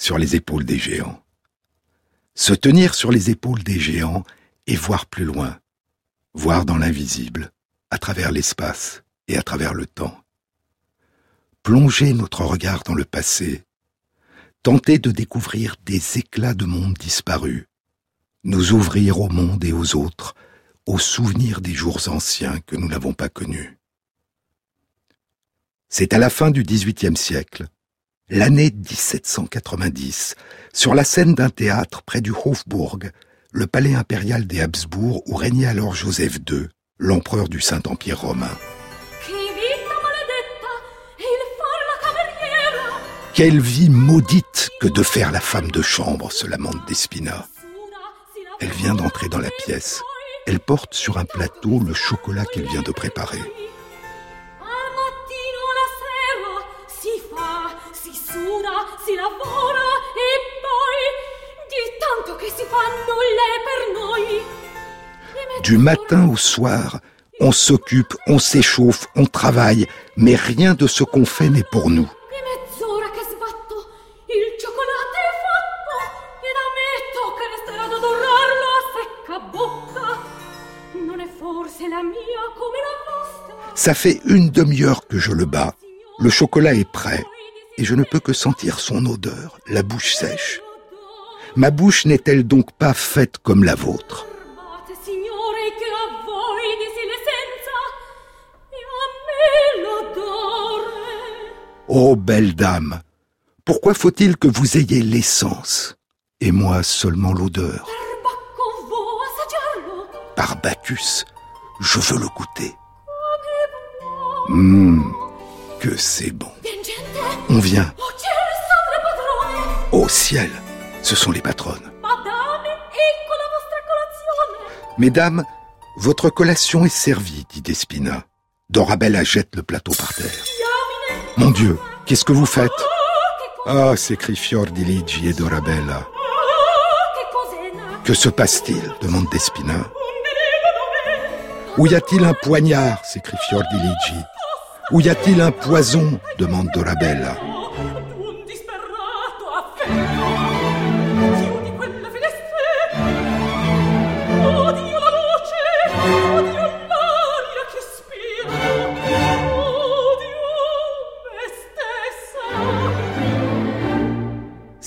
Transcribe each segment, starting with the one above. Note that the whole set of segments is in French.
sur les épaules des géants. Se tenir sur les épaules des géants et voir plus loin, voir dans l'invisible, à travers l'espace et à travers le temps. Plonger notre regard dans le passé, tenter de découvrir des éclats de monde disparus, nous ouvrir au monde et aux autres, aux souvenirs des jours anciens que nous n'avons pas connus. C'est à la fin du XVIIIe siècle, l'année 1790, sur la scène d'un théâtre près du Hofburg, le palais impérial des Habsbourg où régnait alors Joseph II, l'empereur du Saint-Empire romain. Quelle vie maudite que de faire la femme de chambre, se lamente Despina. Elle vient d'entrer dans la pièce. Elle porte sur un plateau le chocolat qu'elle vient de préparer. Du matin au soir, on s'occupe, on s'échauffe, on travaille, mais rien de ce qu'on fait n'est pour nous. Ça fait une demi-heure que je le bats. Le chocolat est prêt et je ne peux que sentir son odeur, la bouche sèche. Ma bouche n'est-elle donc pas faite comme la vôtre? Oh belle dame, pourquoi faut-il que vous ayez l'essence et moi seulement l'odeur? Par Bacchus, je veux le goûter. Hum, que c'est bon. On vient. Au ciel, ce sont les patronnes. Mesdames, votre collation est servie, dit Despina. Dorabella jette le plateau par terre. Mon Dieu, qu'est-ce que vous faites? Ah, s'écrie Fiordiligi et Dorabella. Que se passe-t-il? demande Despina. Où y a-t-il un poignard? s'écrie Fiordiligi. Où y a-t-il un poison? demande Dorabella.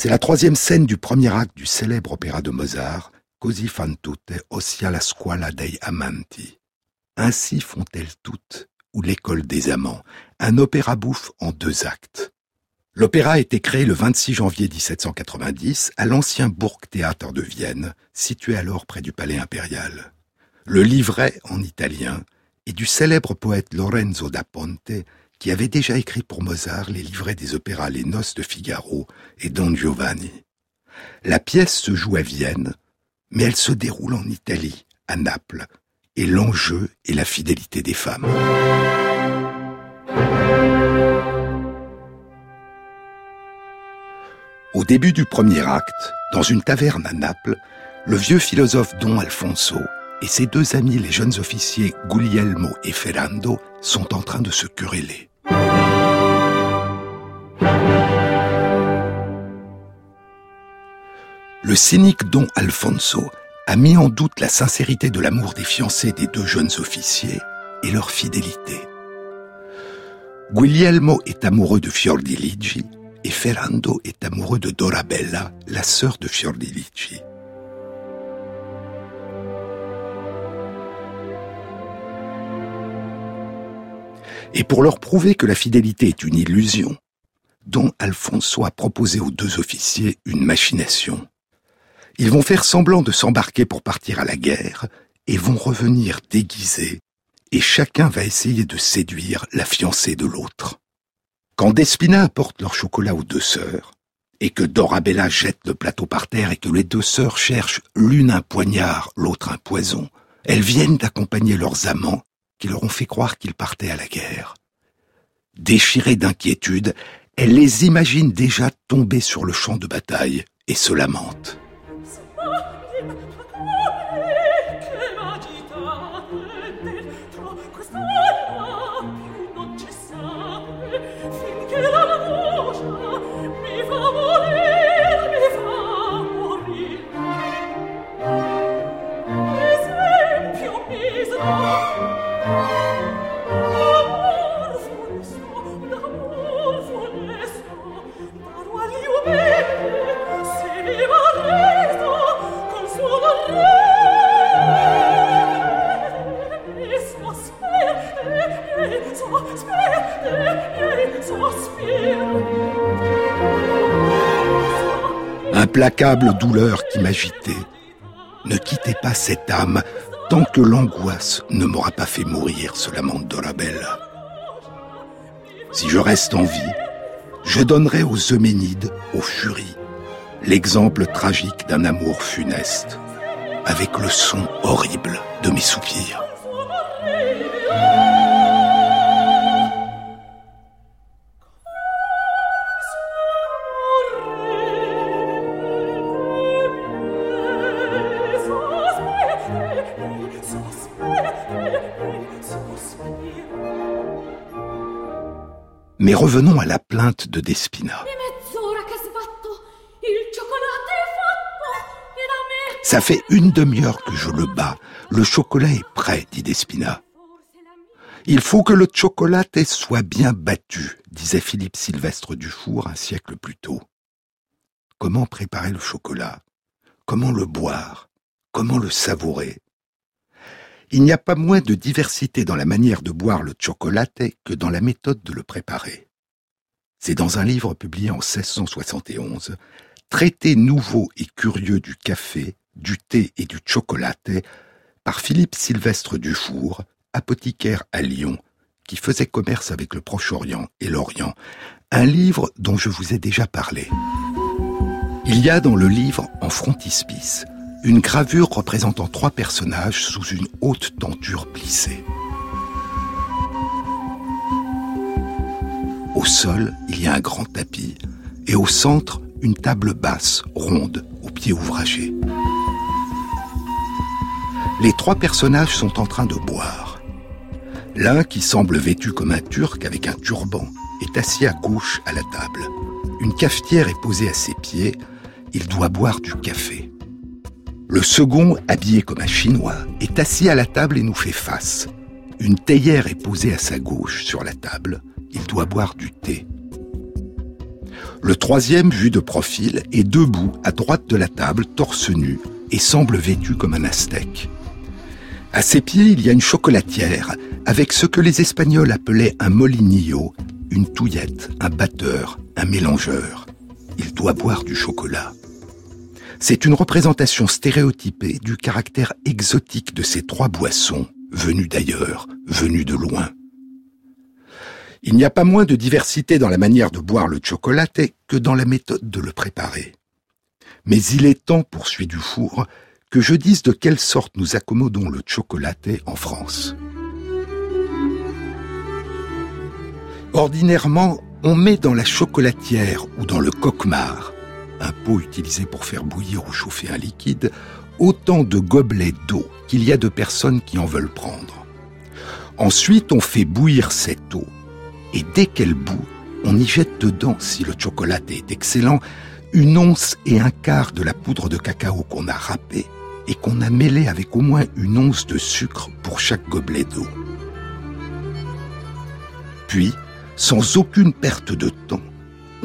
C'est la troisième scène du premier acte du célèbre opéra de Mozart, Così fan tutte ossia la scuola dei amanti. Ainsi font-elles toutes, ou l'école des amants, un opéra bouffe en deux actes. L'opéra a été créé le 26 janvier 1790 à l'ancien Burgtheater de Vienne, situé alors près du palais impérial. Le livret, en italien, est du célèbre poète Lorenzo da Ponte, qui avait déjà écrit pour Mozart les livrets des opéras Les Noces de Figaro et Don Giovanni. La pièce se joue à Vienne, mais elle se déroule en Italie, à Naples, et l'enjeu est la fidélité des femmes. Au début du premier acte, dans une taverne à Naples, le vieux philosophe Don Alfonso et ses deux amis les jeunes officiers Guglielmo et Ferrando sont en train de se quereller. Le cynique Don Alfonso a mis en doute la sincérité de l'amour des fiancés des deux jeunes officiers et leur fidélité. Guglielmo est amoureux de Fiordiligi et Ferrando est amoureux de Dorabella, la sœur de Fiordiligi. Et pour leur prouver que la fidélité est une illusion, Don Alfonso a proposé aux deux officiers une machination. Ils vont faire semblant de s'embarquer pour partir à la guerre et vont revenir déguisés, et chacun va essayer de séduire la fiancée de l'autre. Quand Despina apporte leur chocolat aux deux sœurs, et que Dorabella jette le plateau par terre et que les deux sœurs cherchent l'une un poignard, l'autre un poison, elles viennent d'accompagner leurs amants qui leur ont fait croire qu'ils partaient à la guerre. Déchirées d'inquiétude, elles les imaginent déjà tomber sur le champ de bataille et se lamentent. Implacable douleur qui m'agitait. Ne quittez pas cette âme tant que l'angoisse ne m'aura pas fait mourir, se lamente Dorabella. Si je reste en vie, je donnerai aux Euménides, aux furies, l'exemple tragique d'un amour funeste, avec le son horrible de mes soupirs. Mais revenons à la plainte de Despina. Ça fait une demi-heure que je le bats. Le chocolat est prêt, dit Despina. Il faut que le chocolat soit bien battu, disait Philippe Sylvestre Dufour un siècle plus tôt. Comment préparer le chocolat? Comment le boire? Comment le savourer? Il n'y a pas moins de diversité dans la manière de boire le chocolate que dans la méthode de le préparer. C'est dans un livre publié en 1671, Traité nouveau et curieux du café, du thé et du chocolat, par Philippe Sylvestre Dufour, apothicaire à Lyon, qui faisait commerce avec le Proche-Orient et l'Orient, un livre dont je vous ai déjà parlé. Il y a dans le livre, en frontispice, une gravure représentant trois personnages sous une haute tenture plissée. Au sol, il y a un grand tapis, et au centre, une table basse, ronde, aux pieds ouvragés. Les trois personnages sont en train de boire. L'un, qui semble vêtu comme un turc avec un turban, est assis à gauche à la table. Une cafetière est posée à ses pieds. Il doit boire du café. Le second, habillé comme un Chinois, est assis à la table et nous fait face. Une théière est posée à sa gauche sur la table. Il doit boire du thé. Le troisième, vu de profil, est debout à droite de la table, torse nu, et semble vêtu comme un aztèque. À ses pieds, il y a une chocolatière, avec ce que les Espagnols appelaient un molinillo, une touillette, un batteur, un mélangeur. Il doit boire du chocolat. C'est une représentation stéréotypée du caractère exotique de ces trois boissons, venues d'ailleurs, venues de loin. Il n'y a pas moins de diversité dans la manière de boire le chocolat que dans la méthode de le préparer. Mais il est temps, poursuit Dufour, que je dise de quelle sorte nous accommodons le chocolaté en France. Ordinairement, on met dans la chocolatière ou dans le coquemar un pot utilisé pour faire bouillir ou chauffer un liquide, autant de gobelets d'eau qu'il y a de personnes qui en veulent prendre. Ensuite, on fait bouillir cette eau, et dès qu'elle bout, on y jette dedans, si le chocolat est excellent, une once et un quart de la poudre de cacao qu'on a râpée et qu'on a mêlée avec au moins une once de sucre pour chaque gobelet d'eau. Puis, sans aucune perte de temps,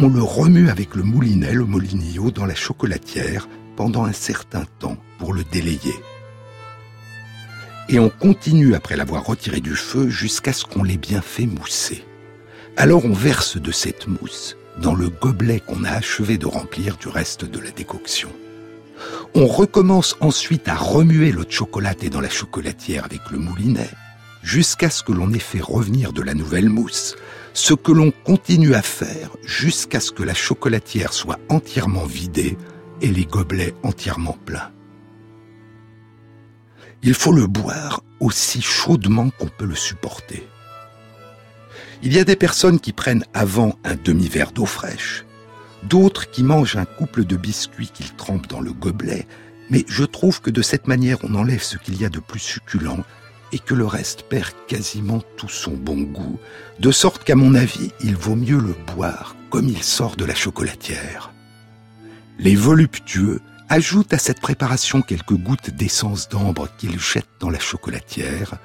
on le remue avec le moulinet, le molinillo, dans la chocolatière pendant un certain temps pour le délayer. Et on continue après l'avoir retiré du feu jusqu'à ce qu'on l'ait bien fait mousser. Alors on verse de cette mousse dans le gobelet qu'on a achevé de remplir du reste de la décoction. On recommence ensuite à remuer le chocolaté dans la chocolatière avec le moulinet, jusqu'à ce que l'on ait fait revenir de la nouvelle mousse, ce que l'on continue à faire jusqu'à ce que la chocolatière soit entièrement vidée et les gobelets entièrement pleins. Il faut le boire aussi chaudement qu'on peut le supporter. Il y a des personnes qui prennent avant un demi-verre d'eau fraîche, d'autres qui mangent un couple de biscuits qu'ils trempent dans le gobelet, mais je trouve que de cette manière on enlève ce qu'il y a de plus succulent et que le reste perd quasiment tout son bon goût, de sorte qu'à mon avis, il vaut mieux le boire comme il sort de la chocolatière. Les voluptueux ajoutent à cette préparation quelques gouttes d'essence d'ambre qu'ils jettent dans la chocolatière,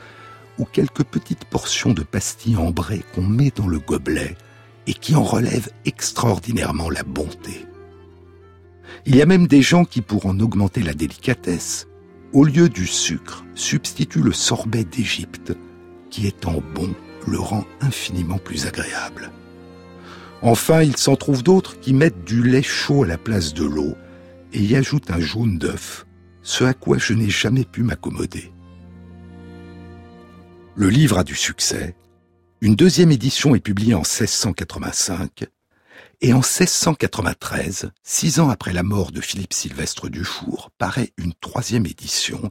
ou quelques petites portions de pastilles ambrées qu'on met dans le gobelet et qui en relèvent extraordinairement la bonté. Il y a même des gens qui, pour en augmenter la délicatesse, au lieu du sucre, substituent le sorbet d'Égypte, qui étant bon, le rend infiniment plus agréable. Enfin, il s'en trouve d'autres qui mettent du lait chaud à la place de l'eau et y ajoutent un jaune d'œuf, ce à quoi je n'ai jamais pu m'accommoder. Le livre a du succès. Une deuxième édition est publiée en 1685 et en 1693, six ans après la mort de Philippe Sylvestre Dufour, paraît une troisième édition,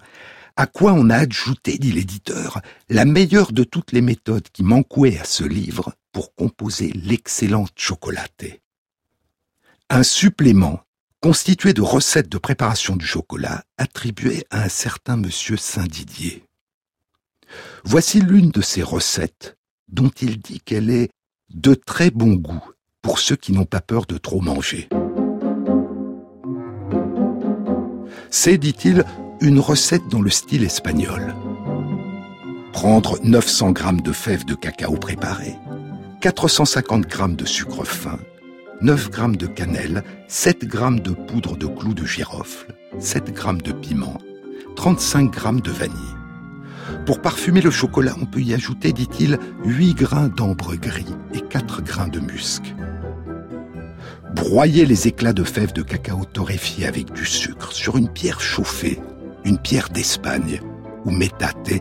à quoi on a ajouté, dit l'éditeur, la meilleure de toutes les méthodes qui manquaient à ce livre pour composer l'excellente chocolatée? Un supplément constitué de recettes de préparation du chocolat attribué à un certain monsieur Saint-Didier. Voici l'une de ces recettes dont il dit qu'elle est de très bon goût pour ceux qui n'ont pas peur de trop manger. C'est, dit-il, une recette dans le style espagnol. Prendre 900 g de fèves de cacao préparées, 450 g de sucre fin, 9 g de cannelle, 7 g de poudre de clous de girofle, 7 g de piment, 35 g de vanille. Pour parfumer le chocolat, on peut y ajouter, dit-il, 8 grains d'ambre gris et 4 grains de musc. Broyez les éclats de fèves de cacao torréfiés avec du sucre sur une pierre chauffée, une pierre d'Espagne ou métate,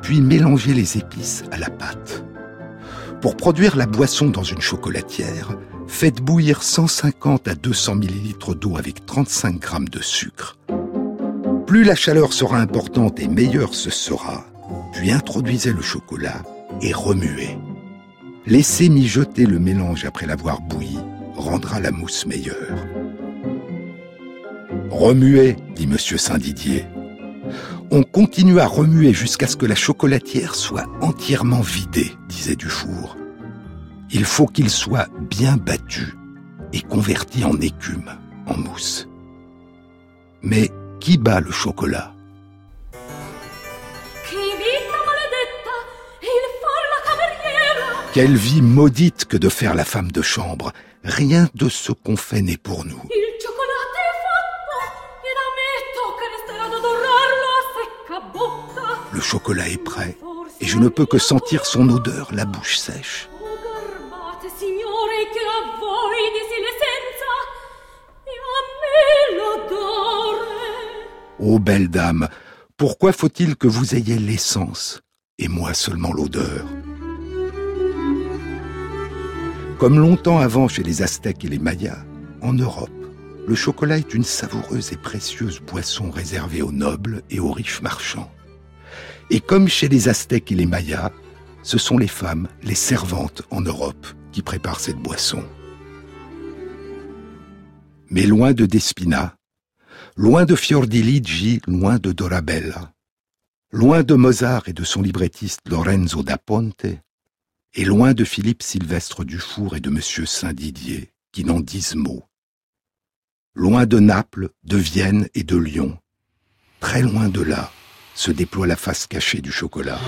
puis mélangez les épices à la pâte. Pour produire la boisson dans une chocolatière, faites bouillir 150 à 200 ml d'eau avec 35 g de sucre. Plus la chaleur sera importante et meilleur ce sera, puis introduisez le chocolat et remuez. Laissez mijoter le mélange après l'avoir bouilli rendra la mousse meilleure. Remuez, dit M. Saint-Didier. On continue à remuer jusqu'à ce que la chocolatière soit entièrement vidée, disait Dufour. Il faut qu'il soit bien battu et converti en écume, en mousse. Mais qui bat le chocolat? Quelle vie maudite que de faire la femme de chambre. Rien de ce qu'on fait n'est pour nous. Le chocolat est prêt et je ne peux que sentir son odeur, la bouche sèche. Ô belle dame, pourquoi faut-il que vous ayez l'essence et moi seulement l'odeur? Comme longtemps avant chez les Aztèques et les Mayas, en Europe, le chocolat est une savoureuse et précieuse boisson réservée aux nobles et aux riches marchands. Et comme chez les Aztèques et les Mayas, ce sont les femmes, les servantes en Europe, qui préparent cette boisson. Mais loin de Despina, loin de Fiordiligi, loin de Dorabella, loin de Mozart et de son librettiste Lorenzo da Ponte, et loin de Philippe Sylvestre Dufour et de Monsieur Saint-Didier, qui n'en disent mot. Loin de Naples, de Vienne et de Lyon, très loin de là, se déploie la face cachée du chocolat.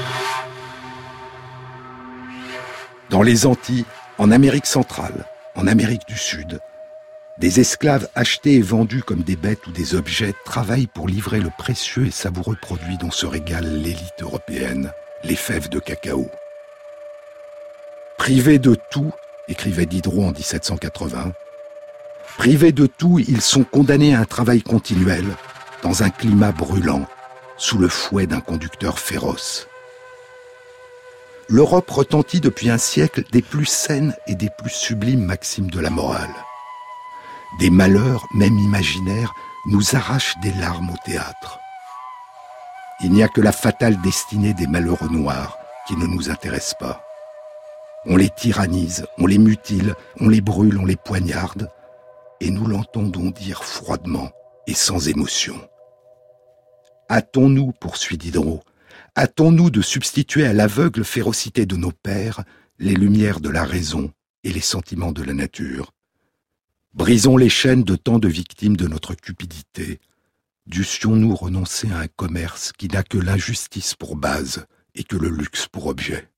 Dans les Antilles, en Amérique centrale, en Amérique du Sud, des esclaves achetés et vendus comme des bêtes ou des objets travaillent pour livrer le précieux et savoureux produit dont se régale l'élite européenne, les fèves de cacao. Privés de tout, écrivait Diderot en 1780, privés de tout, ils sont condamnés à un travail continuel, dans un climat brûlant, sous le fouet d'un conducteur féroce. l'Europe retentit depuis un siècle des plus saines et des plus sublimes maximes de la morale. Des malheurs, même imaginaires, nous arrachent des larmes au théâtre. Il n'y a que la fatale destinée des malheureux noirs qui ne nous intéresse pas. On les tyrannise, on les mutile, on les brûle, on les poignarde, et nous l'entendons dire froidement et sans émotion. Hâtons-nous, poursuit Diderot, hâtons-nous de substituer à l'aveugle férocité de nos pères les lumières de la raison et les sentiments de la nature. Brisons les chaînes de tant de victimes de notre cupidité. Dussions-nous renoncer à un commerce qui n'a que l'injustice pour base et que le luxe pour objet.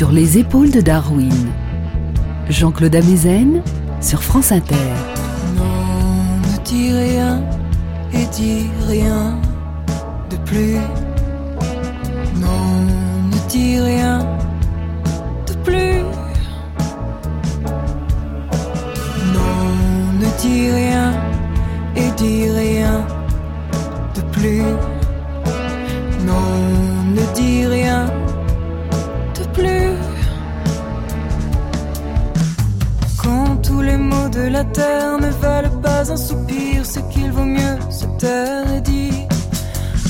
Sur les épaules de Darwin, Jean-Claude Amezen sur France Inter. Non, ne dis rien et dis rien de plus. Non, ne dis rien de plus. Non, ne dis rien et dis rien de plus. Non, tous les mots de la terre ne valent pas un soupir, c'est qu'il vaut mieux se taire et dire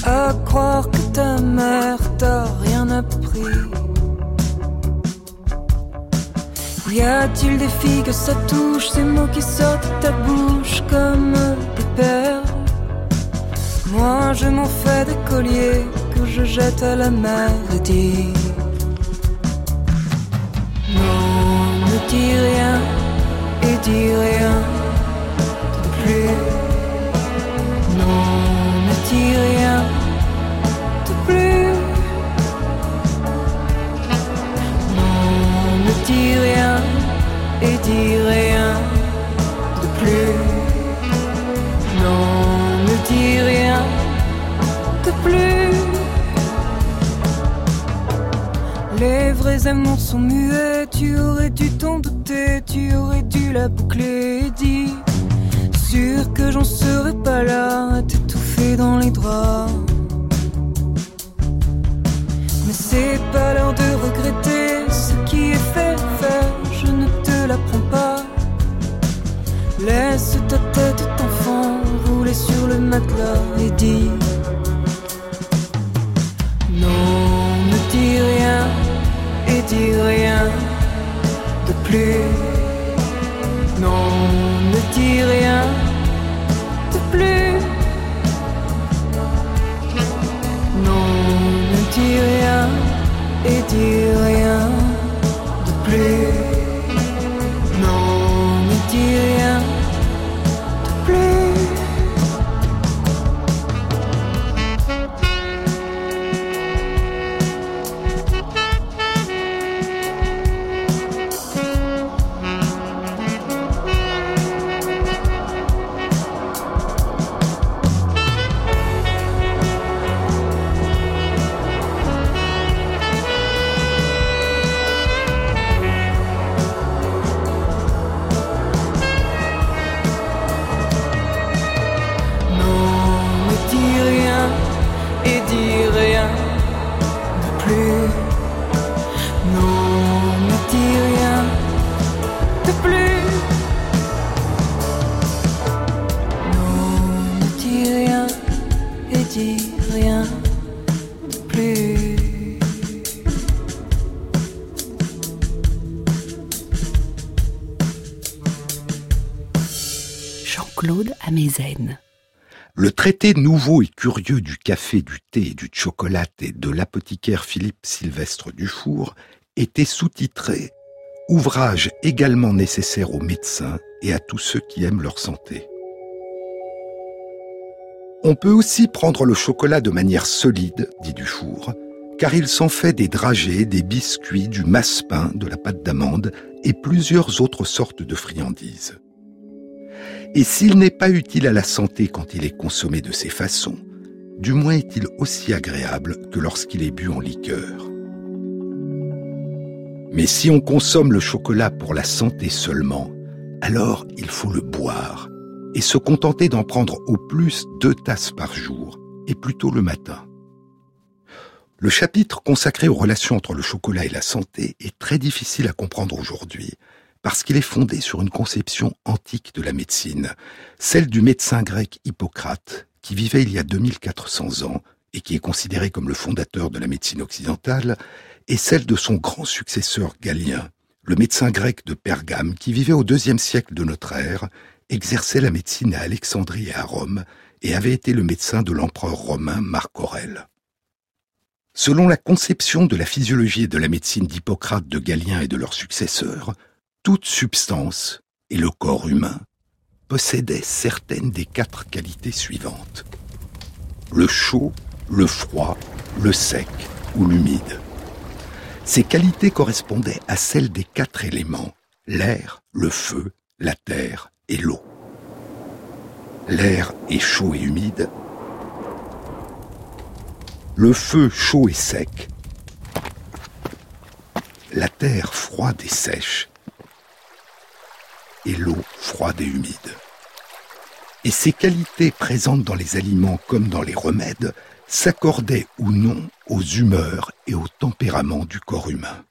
à croire que ta mère t'a rien appris. Y a-t-il des filles que ça touche, ces mots qui sortent de ta bouche comme des perles Moi je m'en fais des colliers que je jette à la mer et dis Non, ne dis rien amours sont muets, tu aurais dû t'en douter, tu aurais dû la boucler et dire Sûr que j'en serais pas là t'étouffer dans les draps. Mais c'est pas l'heure de regretter ce qui est fait, fait, je ne te l'apprends pas. Laisse ta tête d'enfant rouler sur le matelas et dis Non, ne dis rien dis rien de plus. Non, ne dis rien de plus. Non, ne dis rien et dis rien de plus. Traité nouveau et curieux du café, du thé du chocolat et de l'apothicaire Philippe Sylvestre Dufour était sous-titré Ouvrage également nécessaire aux médecins et à tous ceux qui aiment leur santé. On peut aussi prendre le chocolat de manière solide, dit Dufour, car il s'en fait des dragées, des biscuits, du masse-pain, de la pâte d'amande et plusieurs autres sortes de friandises. Et s'il n'est pas utile à la santé quand il est consommé de ces façons, du moins est-il aussi agréable que lorsqu'il est bu en liqueur. Mais si on consomme le chocolat pour la santé seulement, alors il faut le boire, et se contenter d'en prendre au plus deux tasses par jour, et plutôt le matin. Le chapitre consacré aux relations entre le chocolat et la santé est très difficile à comprendre aujourd'hui, parce qu'il est fondé sur une conception antique de la médecine, celle du médecin grec Hippocrate, qui vivait il y a 2400 ans et qui est considéré comme le fondateur de la médecine occidentale, et celle de son grand successeur Galien, le médecin grec de Pergame qui vivait au deuxième siècle de notre ère, exerçait la médecine à Alexandrie et à Rome, et avait été le médecin de l'empereur romain Marc Aurèle. Selon la conception de la physiologie et de la médecine d'Hippocrate, de Galien et de leurs successeurs, toute substance, et le corps humain, possédait certaines des quatre qualités suivantes. Le chaud, le froid, le sec ou l'humide. Ces qualités correspondaient à celles des quatre éléments, l'air, le feu, la terre et l'eau. L'air est chaud et humide. Le feu chaud et sec. La terre froide et sèche. Et l'eau froide et humide. Et ces qualités présentes dans les aliments comme dans les remèdes s'accordaient ou non aux humeurs et au tempérament du corps humain.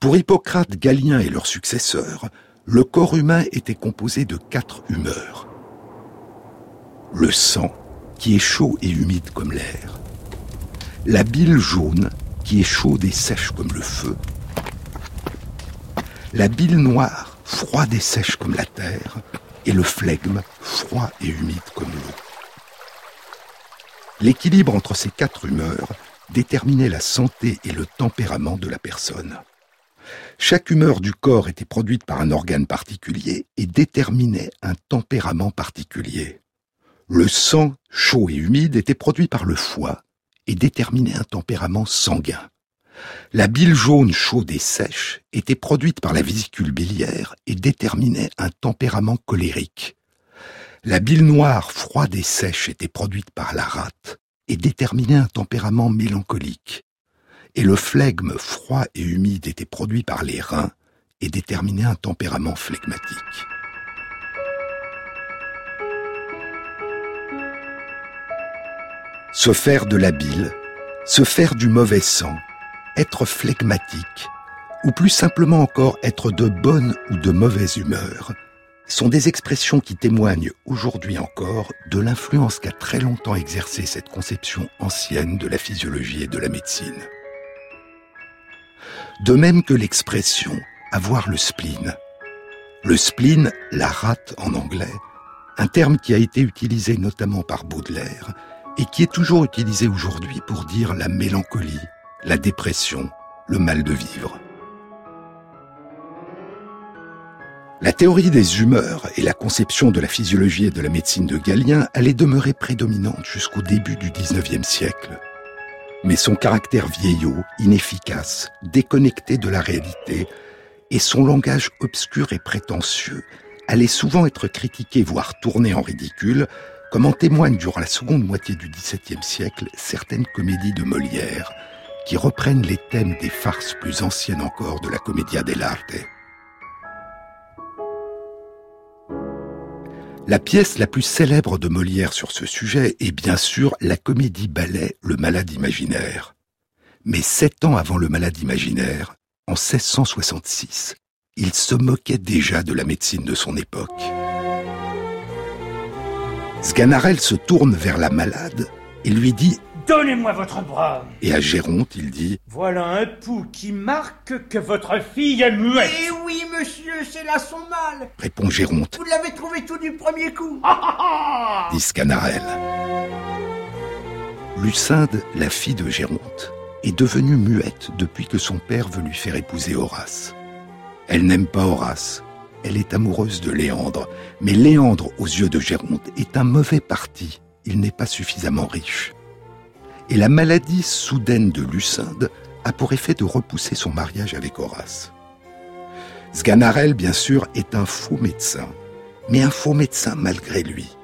Pour Hippocrate, Galien et leurs successeurs, le corps humain était composé de quatre humeurs. Le sang, qui est chaud et humide comme l'air. La bile jaune, qui est chaude et sèche comme le feu. La bile noire, froide et sèche comme la terre. Et le flegme, froid et humide comme l'eau. L'équilibre entre ces quatre humeurs déterminait la santé et le tempérament de la personne. Chaque humeur du corps était produite par un organe particulier et déterminait un tempérament particulier. Le sang, chaud et humide, était produit par le foie et déterminait un tempérament sanguin. La bile jaune chaude et sèche était produite par la vésicule biliaire et déterminait un tempérament colérique. La bile noire froide et sèche était produite par la rate et déterminait un tempérament mélancolique et le flegme froid et humide était produit par les reins et déterminait un tempérament phlegmatique. Se faire de la bile, se faire du mauvais sang, être phlegmatique, ou plus simplement encore être de bonne ou de mauvaise humeur, sont des expressions qui témoignent aujourd'hui encore de l'influence qu'a très longtemps exercée cette conception ancienne de la physiologie et de la médecine de même que l'expression avoir le spleen. Le spleen, la rate en anglais, un terme qui a été utilisé notamment par Baudelaire et qui est toujours utilisé aujourd'hui pour dire la mélancolie, la dépression, le mal de vivre. La théorie des humeurs et la conception de la physiologie et de la médecine de Galien allaient demeurer prédominantes jusqu'au début du XIXe siècle mais son caractère vieillot, inefficace, déconnecté de la réalité, et son langage obscur et prétentieux allait souvent être critiqué, voire tourné en ridicule, comme en témoignent durant la seconde moitié du XVIIe siècle certaines comédies de Molière, qui reprennent les thèmes des farces plus anciennes encore de la commedia dell'arte. La pièce la plus célèbre de Molière sur ce sujet est bien sûr la comédie-ballet Le Malade imaginaire. Mais sept ans avant Le Malade imaginaire, en 1666, il se moquait déjà de la médecine de son époque. Sganarelle se tourne vers la malade et lui dit Donnez-moi votre bras. Et à Géronte, il dit Voilà un pouls qui marque que votre fille est muette. Eh oui, monsieur, c'est là son mal. Répond Géronte. Vous l'avez trouvé tout du premier coup. dit Sganarelle. Lucinde, la fille de Géronte, est devenue muette depuis que son père veut lui faire épouser Horace. Elle n'aime pas Horace. Elle est amoureuse de Léandre. Mais Léandre, aux yeux de Géronte, est un mauvais parti. Il n'est pas suffisamment riche et la maladie soudaine de Lucinde a pour effet de repousser son mariage avec Horace. Sganarelle, bien sûr, est un faux médecin, mais un faux médecin malgré lui,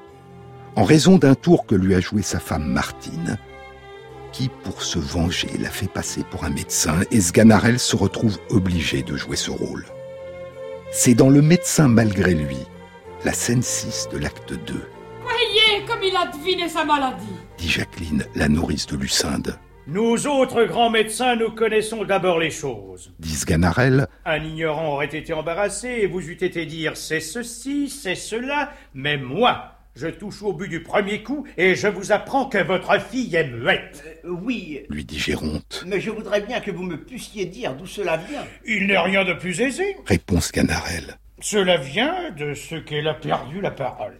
en raison d'un tour que lui a joué sa femme Martine, qui, pour se venger, l'a fait passer pour un médecin, et Sganarelle se retrouve obligé de jouer ce rôle. C'est dans le médecin malgré lui la scène 6 de l'acte 2. Voyez comme il a deviné sa maladie dit Jacqueline, la nourrice de Lucinde. Nous autres grands médecins, nous connaissons d'abord les choses. Dit Sganarelle. Un ignorant aurait été embarrassé et vous eût été dire c'est ceci, c'est cela, mais moi, je touche au but du premier coup et je vous apprends que votre fille est muette. Euh, oui, lui dit Géronte. mais je voudrais bien que vous me puissiez dire d'où cela vient. Il n'est rien de plus aisé. Répond Sganarelle. Cela vient de ce qu'elle a perdu la parole.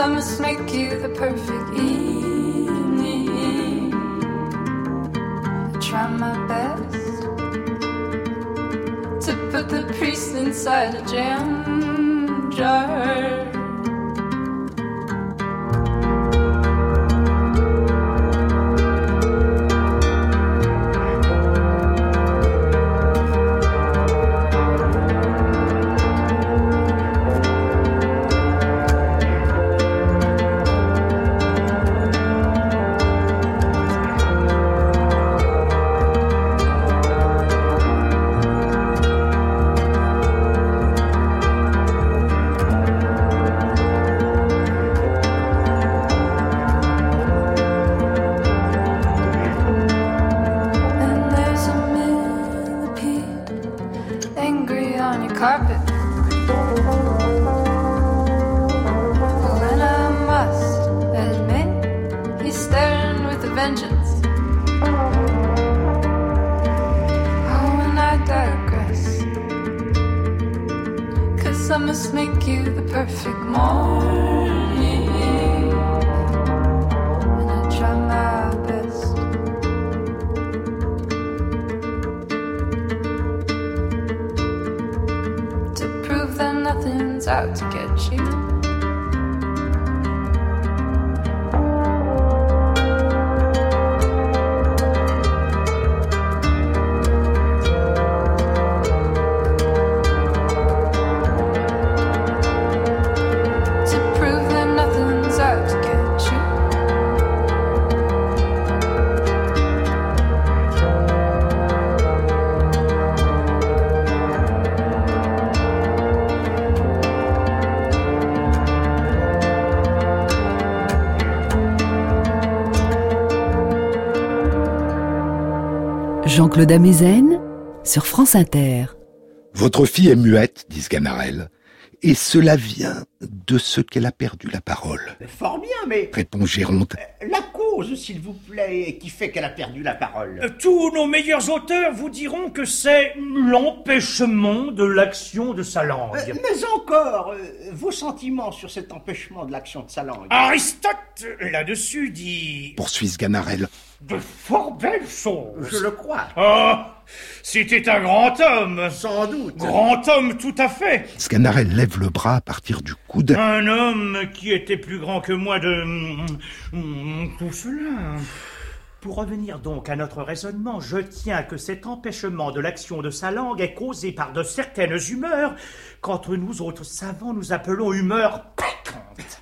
I must make you the perfect evening. I try my best to put the priest inside a jam jar. Amezen sur France Inter. Votre fille est muette, dit Sganarelle, et cela vient de ce qu'elle a perdu la parole. Fort bien, mais Répond Géronte. S'il vous plaît, qui fait qu'elle a perdu la parole? Tous nos meilleurs auteurs vous diront que c'est l'empêchement de l'action de sa langue. Euh, mais encore, euh, vos sentiments sur cet empêchement de l'action de sa langue. Aristote, là-dessus, dit Poursuit Sganarelle. de fort belles choses. Je le crois. Ah, c'était un grand homme. Sans doute. Grand homme tout à fait. Sganarelle lève le bras à partir du coude. Un homme qui était plus grand que moi de... mm, tout cela. Pour revenir donc à notre raisonnement, je tiens que cet empêchement de l'action de sa langue est causé par de certaines humeurs qu'entre nous autres savants nous appelons humeurs pécantes.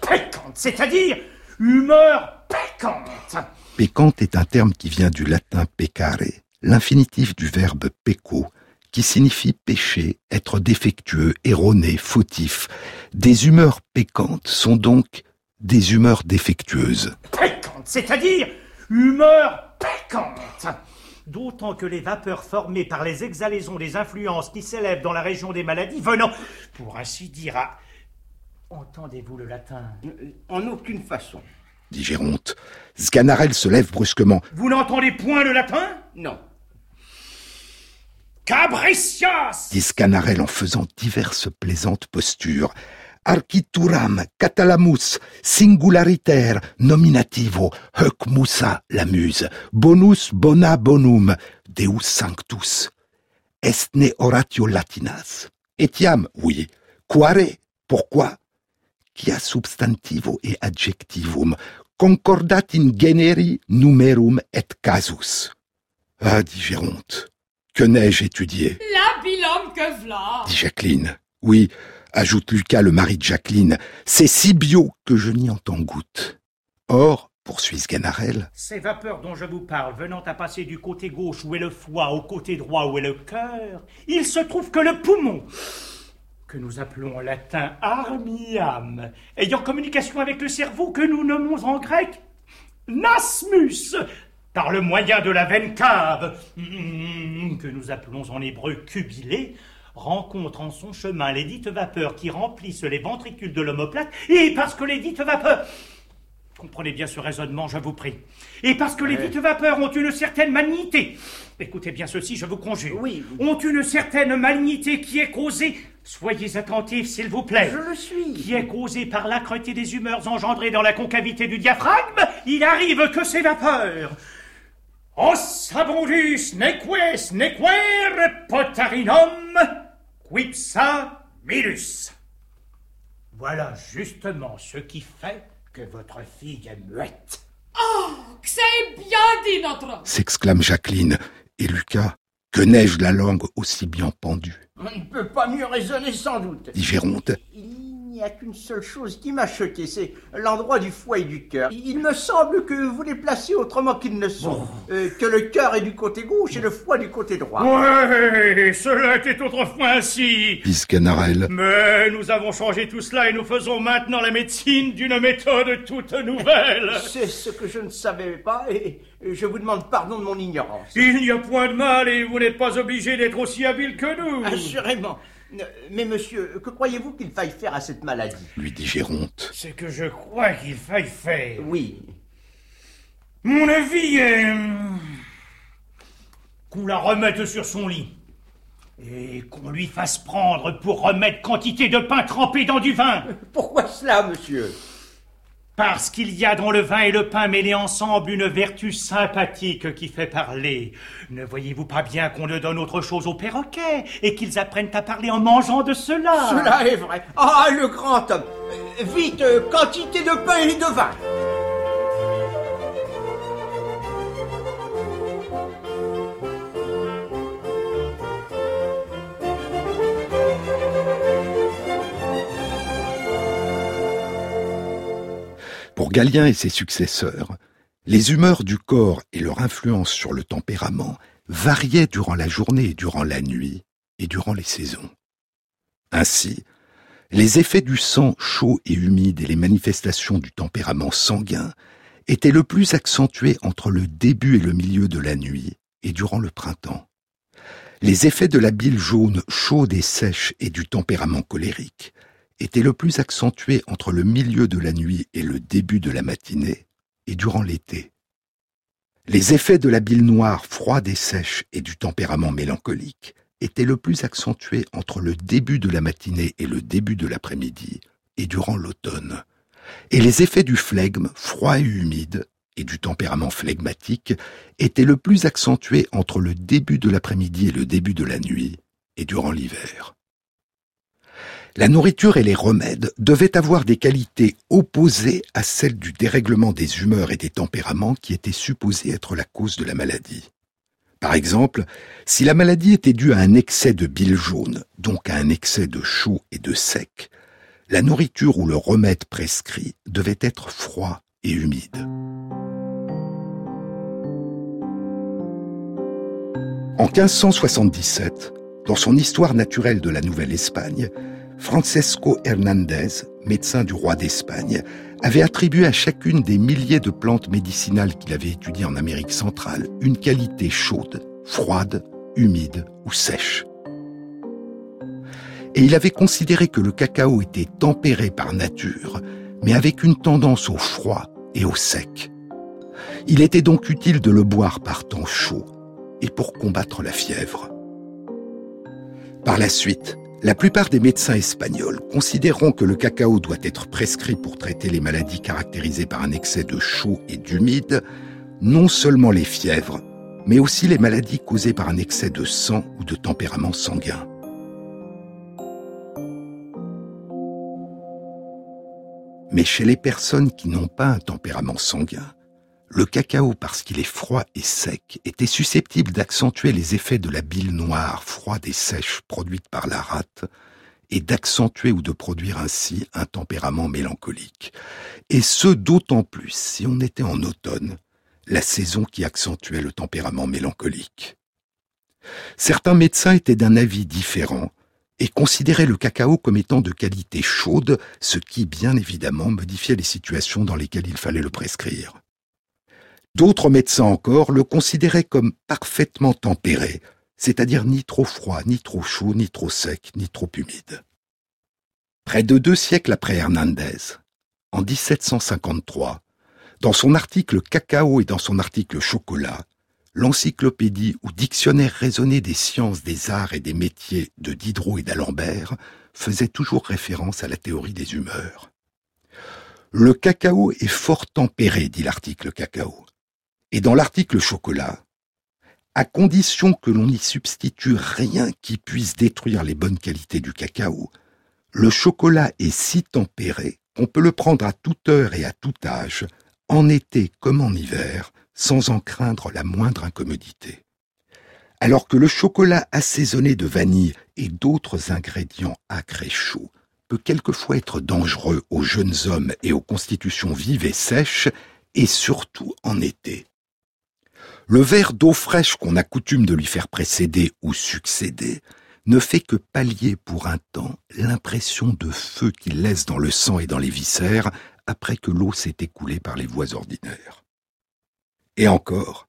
Pécantes, c'est-à-dire humeurs pécantes. Pécante est un terme qui vient du latin peccare, l'infinitif du verbe pecco, qui signifie pécher, être défectueux, erroné, fautif. Des humeurs pécantes sont donc des humeurs défectueuses. Pécantes, c'est-à-dire humeur pécante. D'autant que les vapeurs formées par les exhalaisons des influences qui s'élèvent dans la région des maladies venant, pour ainsi dire, à... Entendez-vous le latin? Euh, En aucune façon. dit Géronte. Sganarelle se lève brusquement. Vous n'entendez point le latin? Non. Cabricias dit Sganarelle en faisant diverses plaisantes postures. Archituram, catalamus, singulariter, nominativo, hoc musa, la muse, bonus bona bonum, deus sanctus. Estne oratio latinas? Etiam, oui. Quare, pourquoi? Quia substantivo et adjectivum, concordat in generi numerum et casus. Ah, dit que n'ai-je étudié L'habilhomme que v'là dit Jacqueline. Oui, ajoute Lucas, le mari de Jacqueline, c'est si bio que je n'y entends goutte. Or, poursuit Sganarelle, Ces vapeurs dont je vous parle venant à passer du côté gauche où est le foie au côté droit où est le cœur, il se trouve que le poumon, que nous appelons en latin armiam, ayant communication avec le cerveau que nous nommons en grec nasmus, par le moyen de la veine cave, mm, que nous appelons en hébreu cubilé, rencontre en son chemin les dites vapeurs qui remplissent les ventricules de l'omoplate, et parce que les dites vapeurs Comprenez bien ce raisonnement, je vous prie. Et parce que les dites vapeurs ont une certaine malignité. Écoutez bien ceci, je vous conjure. Oui. Ont une certaine malignité qui est causée. Soyez attentifs, s'il vous plaît. Je le suis. Qui est causée par l'âcreté des humeurs engendrées dans la concavité du diaphragme. Il arrive que ces vapeurs. Os abundus neques nequer potarinum quipsa milus. Voilà justement ce qui fait que votre fille est muette. Oh, que c'est bien dit, notre s'exclame Jacqueline, et Lucas, que n'ai-je la langue aussi bien pendue On ne peut pas mieux raisonner sans doute. dit Géronte. Il n'y a qu'une seule chose qui m'a choqué, c'est l'endroit du foie et du cœur. Il me semble que vous les placez autrement qu'ils ne sont. Euh, que le cœur est du côté gauche et le foie du côté droit. Ouais, cela était autrefois ainsi. dit Sganarelle. Mais nous avons changé tout cela et nous faisons maintenant la médecine d'une méthode toute nouvelle. C'est ce que je ne savais pas et je vous demande pardon de mon ignorance. Il n'y a point de mal et vous n'êtes pas obligé d'être aussi habile que nous. Assurément. Euh, Mais monsieur, que croyez-vous qu'il faille faire à cette maladie? Lui dit Géronte. C'est que je crois qu'il faille faire. Oui. Mon avis est hum, qu'on la remette sur son lit et qu'on lui fasse prendre pour remettre quantité de pain trempé dans du vin. Pourquoi cela, monsieur? Parce qu'il y a dans le vin et le pain mêlés ensemble une vertu sympathique qui fait parler. Ne voyez-vous pas bien qu'on ne donne autre chose aux perroquets et qu'ils apprennent à parler en mangeant de cela? Cela est vrai. Ah, le grand homme. Vite, euh, quantité de pain et de vin. Galien et ses successeurs, les humeurs du corps et leur influence sur le tempérament variaient durant la journée et durant la nuit et durant les saisons. Ainsi, les effets du sang chaud et humide et les manifestations du tempérament sanguin étaient le plus accentués entre le début et le milieu de la nuit et durant le printemps. Les effets de la bile jaune chaude et sèche et du tempérament colérique étaient le plus accentués entre le milieu de la nuit et le début de la matinée et durant l'été. Les effets de la bile noire froide et sèche et du tempérament mélancolique étaient le plus accentués entre le début de la matinée et le début de l'après-midi et durant l'automne. Et les effets du flegme froid et humide et du tempérament flegmatique étaient le plus accentués entre le début de l'après-midi et le début de la nuit et durant l'hiver. La nourriture et les remèdes devaient avoir des qualités opposées à celles du dérèglement des humeurs et des tempéraments qui étaient supposés être la cause de la maladie. Par exemple, si la maladie était due à un excès de bile jaune, donc à un excès de chaud et de sec, la nourriture ou le remède prescrit devait être froid et humide. En 1577, dans son Histoire naturelle de la Nouvelle-Espagne, Francesco Hernandez, médecin du roi d'Espagne, avait attribué à chacune des milliers de plantes médicinales qu'il avait étudiées en Amérique centrale une qualité chaude, froide, humide ou sèche. Et il avait considéré que le cacao était tempéré par nature, mais avec une tendance au froid et au sec. Il était donc utile de le boire par temps chaud et pour combattre la fièvre. Par la suite, la plupart des médecins espagnols considérant que le cacao doit être prescrit pour traiter les maladies caractérisées par un excès de chaud et d'humide, non seulement les fièvres, mais aussi les maladies causées par un excès de sang ou de tempérament sanguin. Mais chez les personnes qui n'ont pas un tempérament sanguin, le cacao, parce qu'il est froid et sec, était susceptible d'accentuer les effets de la bile noire, froide et sèche produite par la rate, et d'accentuer ou de produire ainsi un tempérament mélancolique. Et ce d'autant plus si on était en automne, la saison qui accentuait le tempérament mélancolique. Certains médecins étaient d'un avis différent et considéraient le cacao comme étant de qualité chaude, ce qui, bien évidemment, modifiait les situations dans lesquelles il fallait le prescrire. D'autres médecins encore le considéraient comme parfaitement tempéré, c'est-à-dire ni trop froid, ni trop chaud, ni trop sec, ni trop humide. Près de deux siècles après Hernandez, en 1753, dans son article Cacao et dans son article Chocolat, l'encyclopédie ou dictionnaire raisonné des sciences, des arts et des métiers de Diderot et d'Alembert faisait toujours référence à la théorie des humeurs. Le cacao est fort tempéré, dit l'article Cacao. Et dans l'article chocolat, à condition que l'on n'y substitue rien qui puisse détruire les bonnes qualités du cacao, le chocolat est si tempéré qu'on peut le prendre à toute heure et à tout âge, en été comme en hiver, sans en craindre la moindre incommodité. Alors que le chocolat assaisonné de vanille et d'autres ingrédients acres et chauds peut quelquefois être dangereux aux jeunes hommes et aux constitutions vives et sèches, et surtout en été. Le verre d'eau fraîche qu'on a coutume de lui faire précéder ou succéder ne fait que pallier pour un temps l'impression de feu qu'il laisse dans le sang et dans les viscères après que l'eau s'est écoulée par les voies ordinaires. Et encore,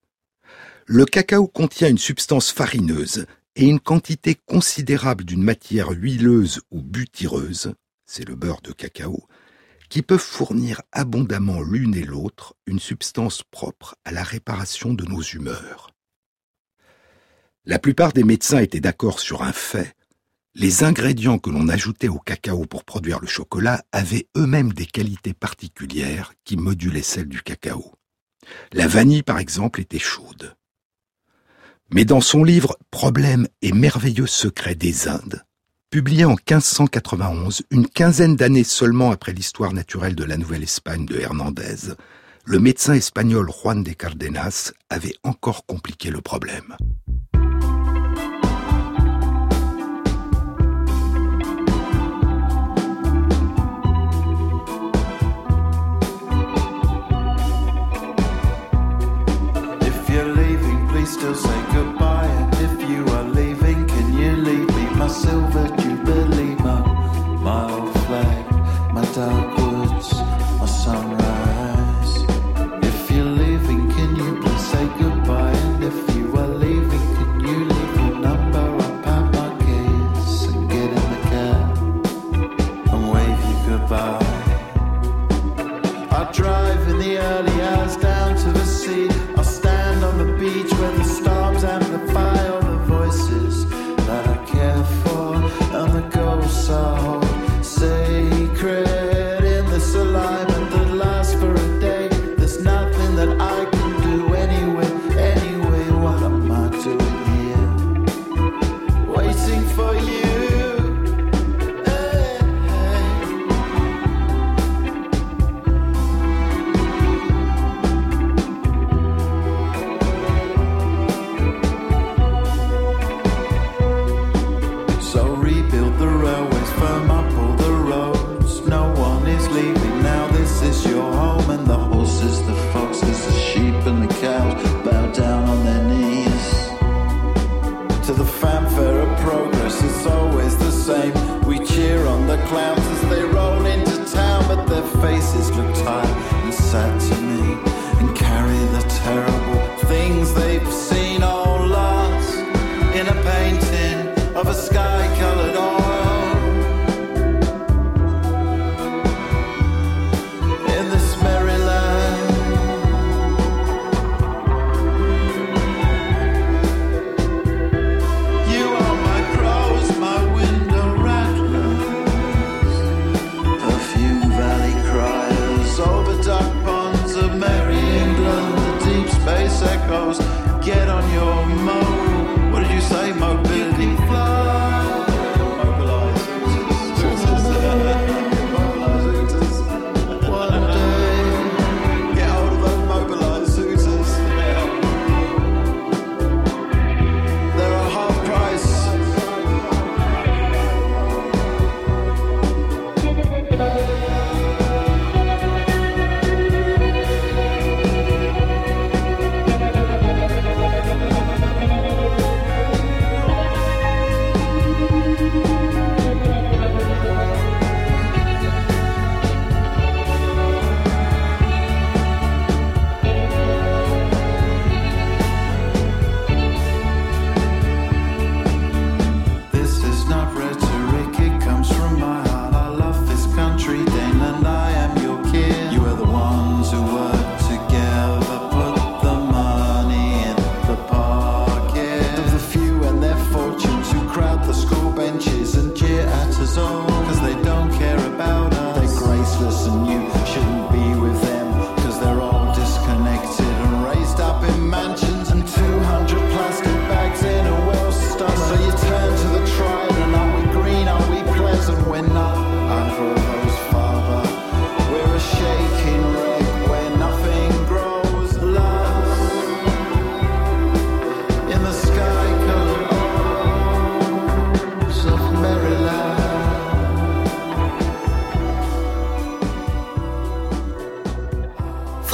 le cacao contient une substance farineuse et une quantité considérable d'une matière huileuse ou butireuse, c'est le beurre de cacao, qui peuvent fournir abondamment l'une et l'autre une substance propre à la réparation de nos humeurs. La plupart des médecins étaient d'accord sur un fait. Les ingrédients que l'on ajoutait au cacao pour produire le chocolat avaient eux-mêmes des qualités particulières qui modulaient celles du cacao. La vanille, par exemple, était chaude. Mais dans son livre Problèmes et merveilleux secrets des Indes, Publié en 1591, une quinzaine d'années seulement après l'histoire naturelle de la Nouvelle-Espagne de Hernandez, le médecin espagnol Juan de Cardenas avait encore compliqué le problème.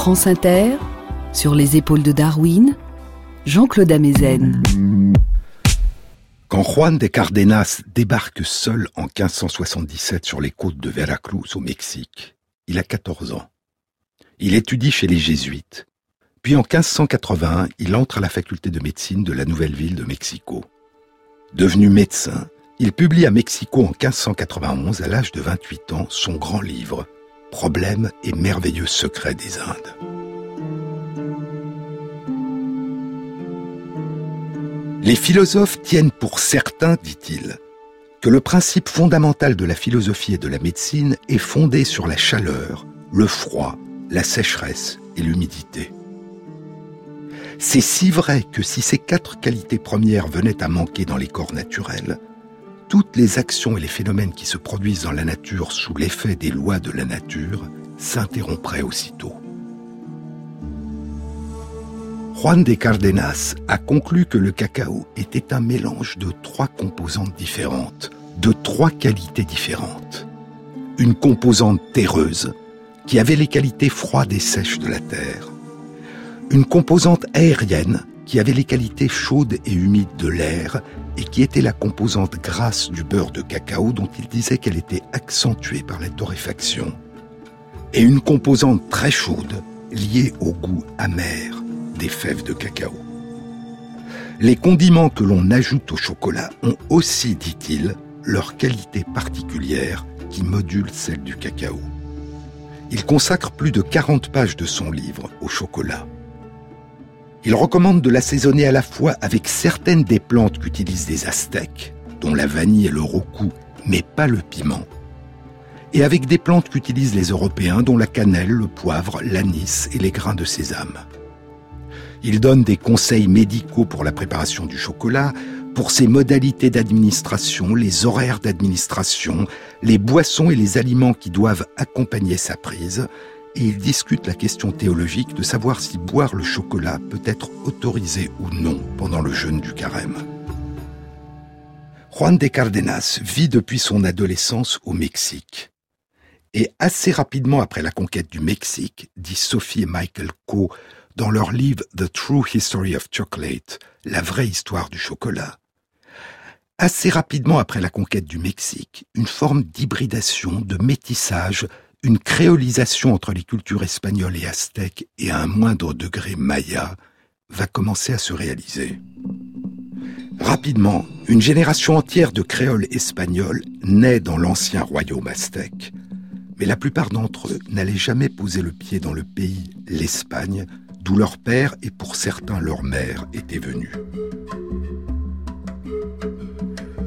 France Inter, sur les épaules de Darwin, Jean-Claude Amezen. Quand Juan de Cardenas débarque seul en 1577 sur les côtes de Veracruz au Mexique, il a 14 ans. Il étudie chez les jésuites. Puis en 1581, il entre à la faculté de médecine de la nouvelle ville de Mexico. Devenu médecin, il publie à Mexico en 1591, à l'âge de 28 ans, son grand livre, Problèmes et merveilleux secrets des Indes. Les philosophes tiennent pour certain, dit-il, que le principe fondamental de la philosophie et de la médecine est fondé sur la chaleur, le froid, la sécheresse et l'humidité. C'est si vrai que si ces quatre qualités premières venaient à manquer dans les corps naturels, toutes les actions et les phénomènes qui se produisent dans la nature sous l'effet des lois de la nature s'interrompraient aussitôt. Juan de Cardenas a conclu que le cacao était un mélange de trois composantes différentes, de trois qualités différentes. Une composante terreuse, qui avait les qualités froides et sèches de la terre. Une composante aérienne, qui avait les qualités chaudes et humides de l'air, et qui était la composante grasse du beurre de cacao dont il disait qu'elle était accentuée par la torréfaction. Et une composante très chaude, liée au goût amer des fèves de cacao. Les condiments que l'on ajoute au chocolat ont aussi, dit-il, leur qualité particulière qui module celle du cacao. Il consacre plus de 40 pages de son livre au chocolat. Il recommande de l'assaisonner à la fois avec certaines des plantes qu'utilisent les Aztèques, dont la vanille et le roku, mais pas le piment, et avec des plantes qu'utilisent les Européens, dont la cannelle, le poivre, l'anis et les grains de sésame. Il donne des conseils médicaux pour la préparation du chocolat, pour ses modalités d'administration, les horaires d'administration, les boissons et les aliments qui doivent accompagner sa prise, et il discute la question théologique de savoir si boire le chocolat peut être autorisé ou non pendant le jeûne du carême. Juan de Cardenas vit depuis son adolescence au Mexique. Et assez rapidement après la conquête du Mexique, dit Sophie et Michael Coe dans leur livre The True History of Chocolate, la vraie histoire du chocolat, Assez rapidement après la conquête du Mexique, une forme d'hybridation, de métissage, une créolisation entre les cultures espagnoles et aztèques et à un moindre degré maya va commencer à se réaliser. Rapidement, une génération entière de créoles espagnols naît dans l'ancien royaume aztèque, mais la plupart d'entre eux n'allaient jamais poser le pied dans le pays, l'Espagne, d'où leur père et pour certains leur mère étaient venus.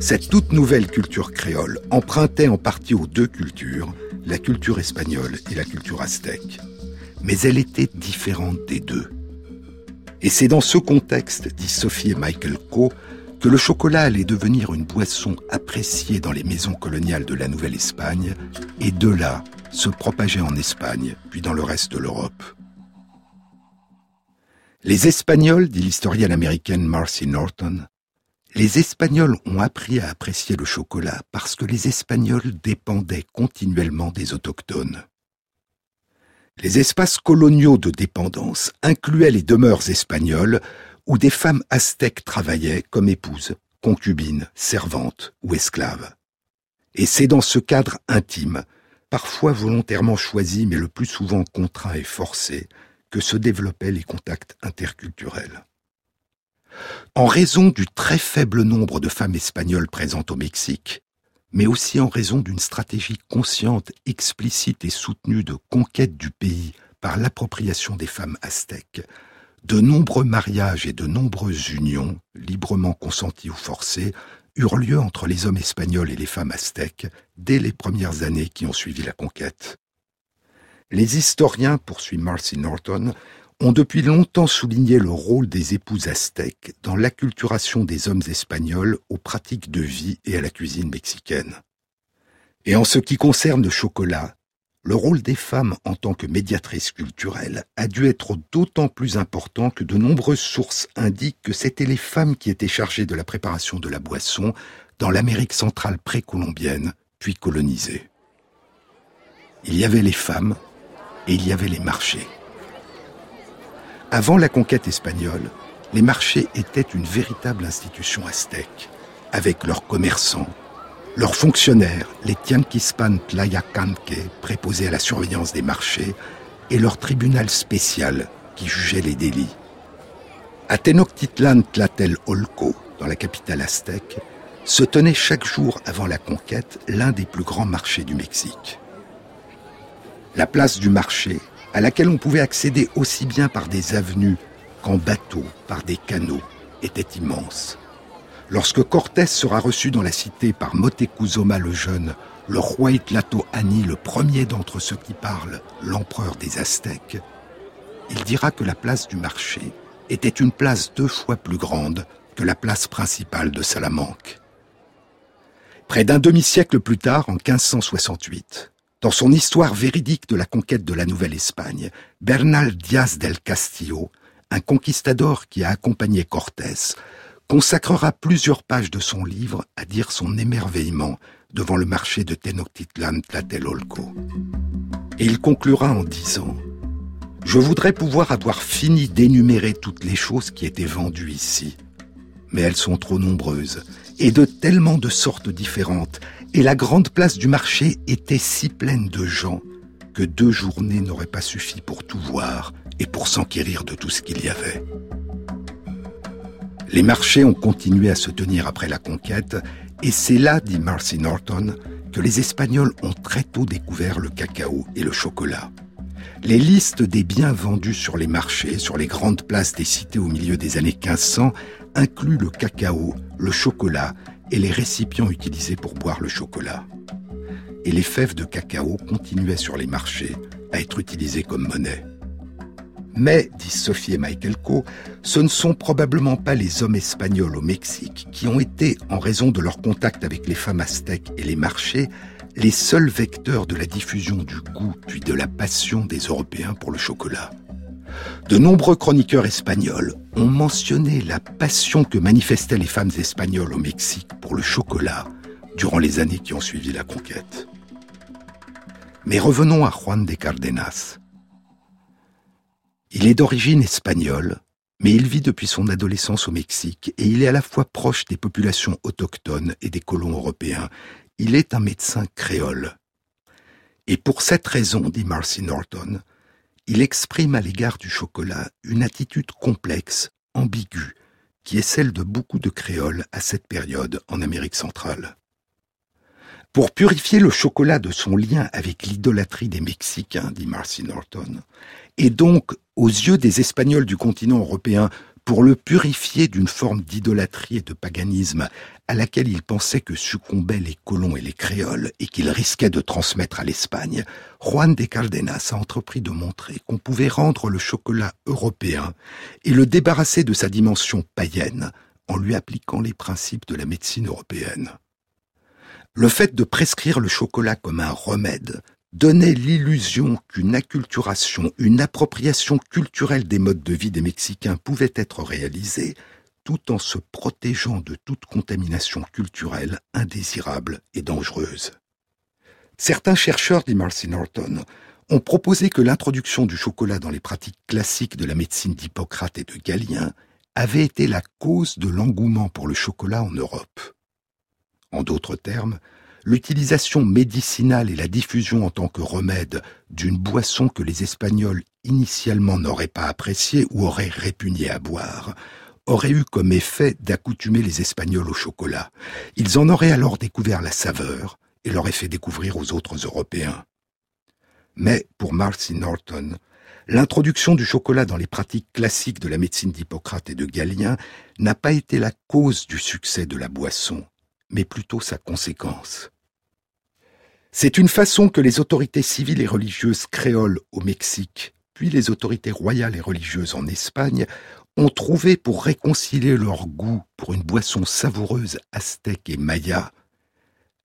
Cette toute nouvelle culture créole empruntait en partie aux deux cultures, la culture espagnole et la culture aztèque. Mais elle était différente des deux. Et c'est dans ce contexte, dit Sophie et Michael Coe, que le chocolat allait devenir une boisson appréciée dans les maisons coloniales de la Nouvelle-Espagne, et de là se propager en Espagne, puis dans le reste de l'Europe. Les Espagnols, dit l'historienne américaine Marcy Norton, les Espagnols ont appris à apprécier le chocolat parce que les Espagnols dépendaient continuellement des autochtones. Les espaces coloniaux de dépendance incluaient les demeures espagnoles où des femmes aztèques travaillaient comme épouses, concubines, servantes ou esclaves. Et c'est dans ce cadre intime, parfois volontairement choisi mais le plus souvent contraint et forcé, que se développaient les contacts interculturels. En raison du très faible nombre de femmes espagnoles présentes au Mexique, mais aussi en raison d'une stratégie consciente, explicite et soutenue de conquête du pays par l'appropriation des femmes aztèques, de nombreux mariages et de nombreuses unions, librement consenties ou forcées, eurent lieu entre les hommes espagnols et les femmes aztèques dès les premières années qui ont suivi la conquête. Les historiens, poursuit Marcy Norton, ont depuis longtemps souligné le rôle des épouses aztèques dans l'acculturation des hommes espagnols aux pratiques de vie et à la cuisine mexicaine. Et en ce qui concerne le chocolat, le rôle des femmes en tant que médiatrices culturelles a dû être d'autant plus important que de nombreuses sources indiquent que c'étaient les femmes qui étaient chargées de la préparation de la boisson dans l'Amérique centrale précolombienne, puis colonisée. Il y avait les femmes et il y avait les marchés. Avant la conquête espagnole, les marchés étaient une véritable institution aztèque, avec leurs commerçants, leurs fonctionnaires, les Tianquispan Tlayacanque, préposés à la surveillance des marchés, et leur tribunal spécial qui jugeait les délits. À Tenochtitlan Tlatel Olco, dans la capitale aztèque, se tenait chaque jour avant la conquête l'un des plus grands marchés du Mexique. La place du marché à laquelle on pouvait accéder aussi bien par des avenues qu'en bateau, par des canaux, était immense. Lorsque Cortés sera reçu dans la cité par Motecuzoma le Jeune, le roi Ani, le premier d'entre ceux qui parlent, l'empereur des Aztèques, il dira que la place du marché était une place deux fois plus grande que la place principale de Salamanque. Près d'un demi-siècle plus tard, en 1568, dans son histoire véridique de la conquête de la Nouvelle-Espagne, Bernal Diaz del Castillo, un conquistador qui a accompagné Cortés, consacrera plusieurs pages de son livre à dire son émerveillement devant le marché de Tenochtitlan Tlatelolco. Et il conclura en disant Je voudrais pouvoir avoir fini d'énumérer toutes les choses qui étaient vendues ici, mais elles sont trop nombreuses et de tellement de sortes différentes et la grande place du marché était si pleine de gens que deux journées n'auraient pas suffi pour tout voir et pour s'enquérir de tout ce qu'il y avait. Les marchés ont continué à se tenir après la conquête, et c'est là, dit Marcy Norton, que les Espagnols ont très tôt découvert le cacao et le chocolat. Les listes des biens vendus sur les marchés, sur les grandes places des cités au milieu des années 1500, incluent le cacao, le chocolat et les récipients utilisés pour boire le chocolat. Et les fèves de cacao continuaient sur les marchés à être utilisées comme monnaie. Mais, disent Sophie et Michael Coe, ce ne sont probablement pas les hommes espagnols au Mexique qui ont été, en raison de leur contact avec les femmes aztèques et les marchés, les seuls vecteurs de la diffusion du goût puis de la passion des Européens pour le chocolat. De nombreux chroniqueurs espagnols ont mentionné la passion que manifestaient les femmes espagnoles au Mexique pour le chocolat durant les années qui ont suivi la conquête. Mais revenons à Juan de Cardenas. Il est d'origine espagnole, mais il vit depuis son adolescence au Mexique et il est à la fois proche des populations autochtones et des colons européens. Il est un médecin créole. Et pour cette raison, dit Marcy Norton, il exprime à l'égard du chocolat une attitude complexe, ambiguë, qui est celle de beaucoup de créoles à cette période en Amérique centrale. Pour purifier le chocolat de son lien avec l'idolâtrie des Mexicains, dit Marcy Norton, et donc, aux yeux des Espagnols du continent européen, pour le purifier d'une forme d'idolâtrie et de paganisme à laquelle il pensait que succombaient les colons et les créoles et qu'il risquait de transmettre à l'Espagne, Juan de Cardenas a entrepris de montrer qu'on pouvait rendre le chocolat européen et le débarrasser de sa dimension païenne en lui appliquant les principes de la médecine européenne. Le fait de prescrire le chocolat comme un remède donnait l'illusion qu'une acculturation, une appropriation culturelle des modes de vie des Mexicains pouvait être réalisée, tout en se protégeant de toute contamination culturelle indésirable et dangereuse. Certains chercheurs, dit Marcy Norton, ont proposé que l'introduction du chocolat dans les pratiques classiques de la médecine d'Hippocrate et de Galien avait été la cause de l'engouement pour le chocolat en Europe. En d'autres termes, l'utilisation médicinale et la diffusion en tant que remède d'une boisson que les Espagnols initialement n'auraient pas appréciée ou auraient répugné à boire, aurait eu comme effet d'accoutumer les Espagnols au chocolat. Ils en auraient alors découvert la saveur et l'auraient fait découvrir aux autres Européens. Mais, pour Marcy Norton, l'introduction du chocolat dans les pratiques classiques de la médecine d'Hippocrate et de Galien n'a pas été la cause du succès de la boisson, mais plutôt sa conséquence. C'est une façon que les autorités civiles et religieuses créoles au Mexique, puis les autorités royales et religieuses en Espagne, ont trouvé pour réconcilier leur goût pour une boisson savoureuse aztèque et maya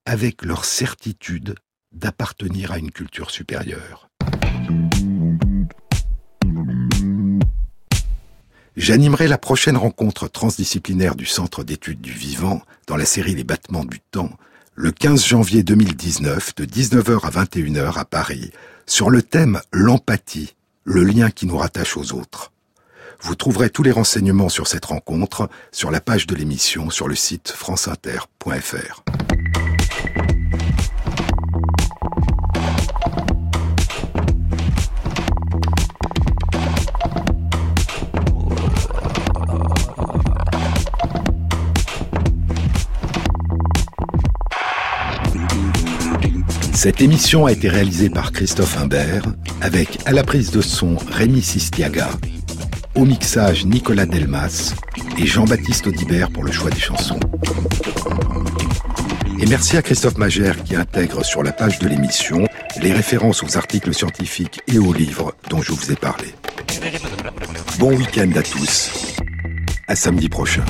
avec leur certitude d'appartenir à une culture supérieure. J'animerai la prochaine rencontre transdisciplinaire du Centre d'études du vivant dans la série Les battements du temps le 15 janvier 2019 de 19h à 21h à Paris sur le thème L'empathie, le lien qui nous rattache aux autres. Vous trouverez tous les renseignements sur cette rencontre sur la page de l'émission sur le site franceinter.fr. Cette émission a été réalisée par Christophe Imbert, avec à la prise de son Rémi Sistiaga, au mixage Nicolas Delmas et Jean-Baptiste Audibert pour le choix des chansons. Et merci à Christophe Magère qui intègre sur la page de l'émission les références aux articles scientifiques et aux livres dont je vous ai parlé. Bon week-end à tous. À samedi prochain.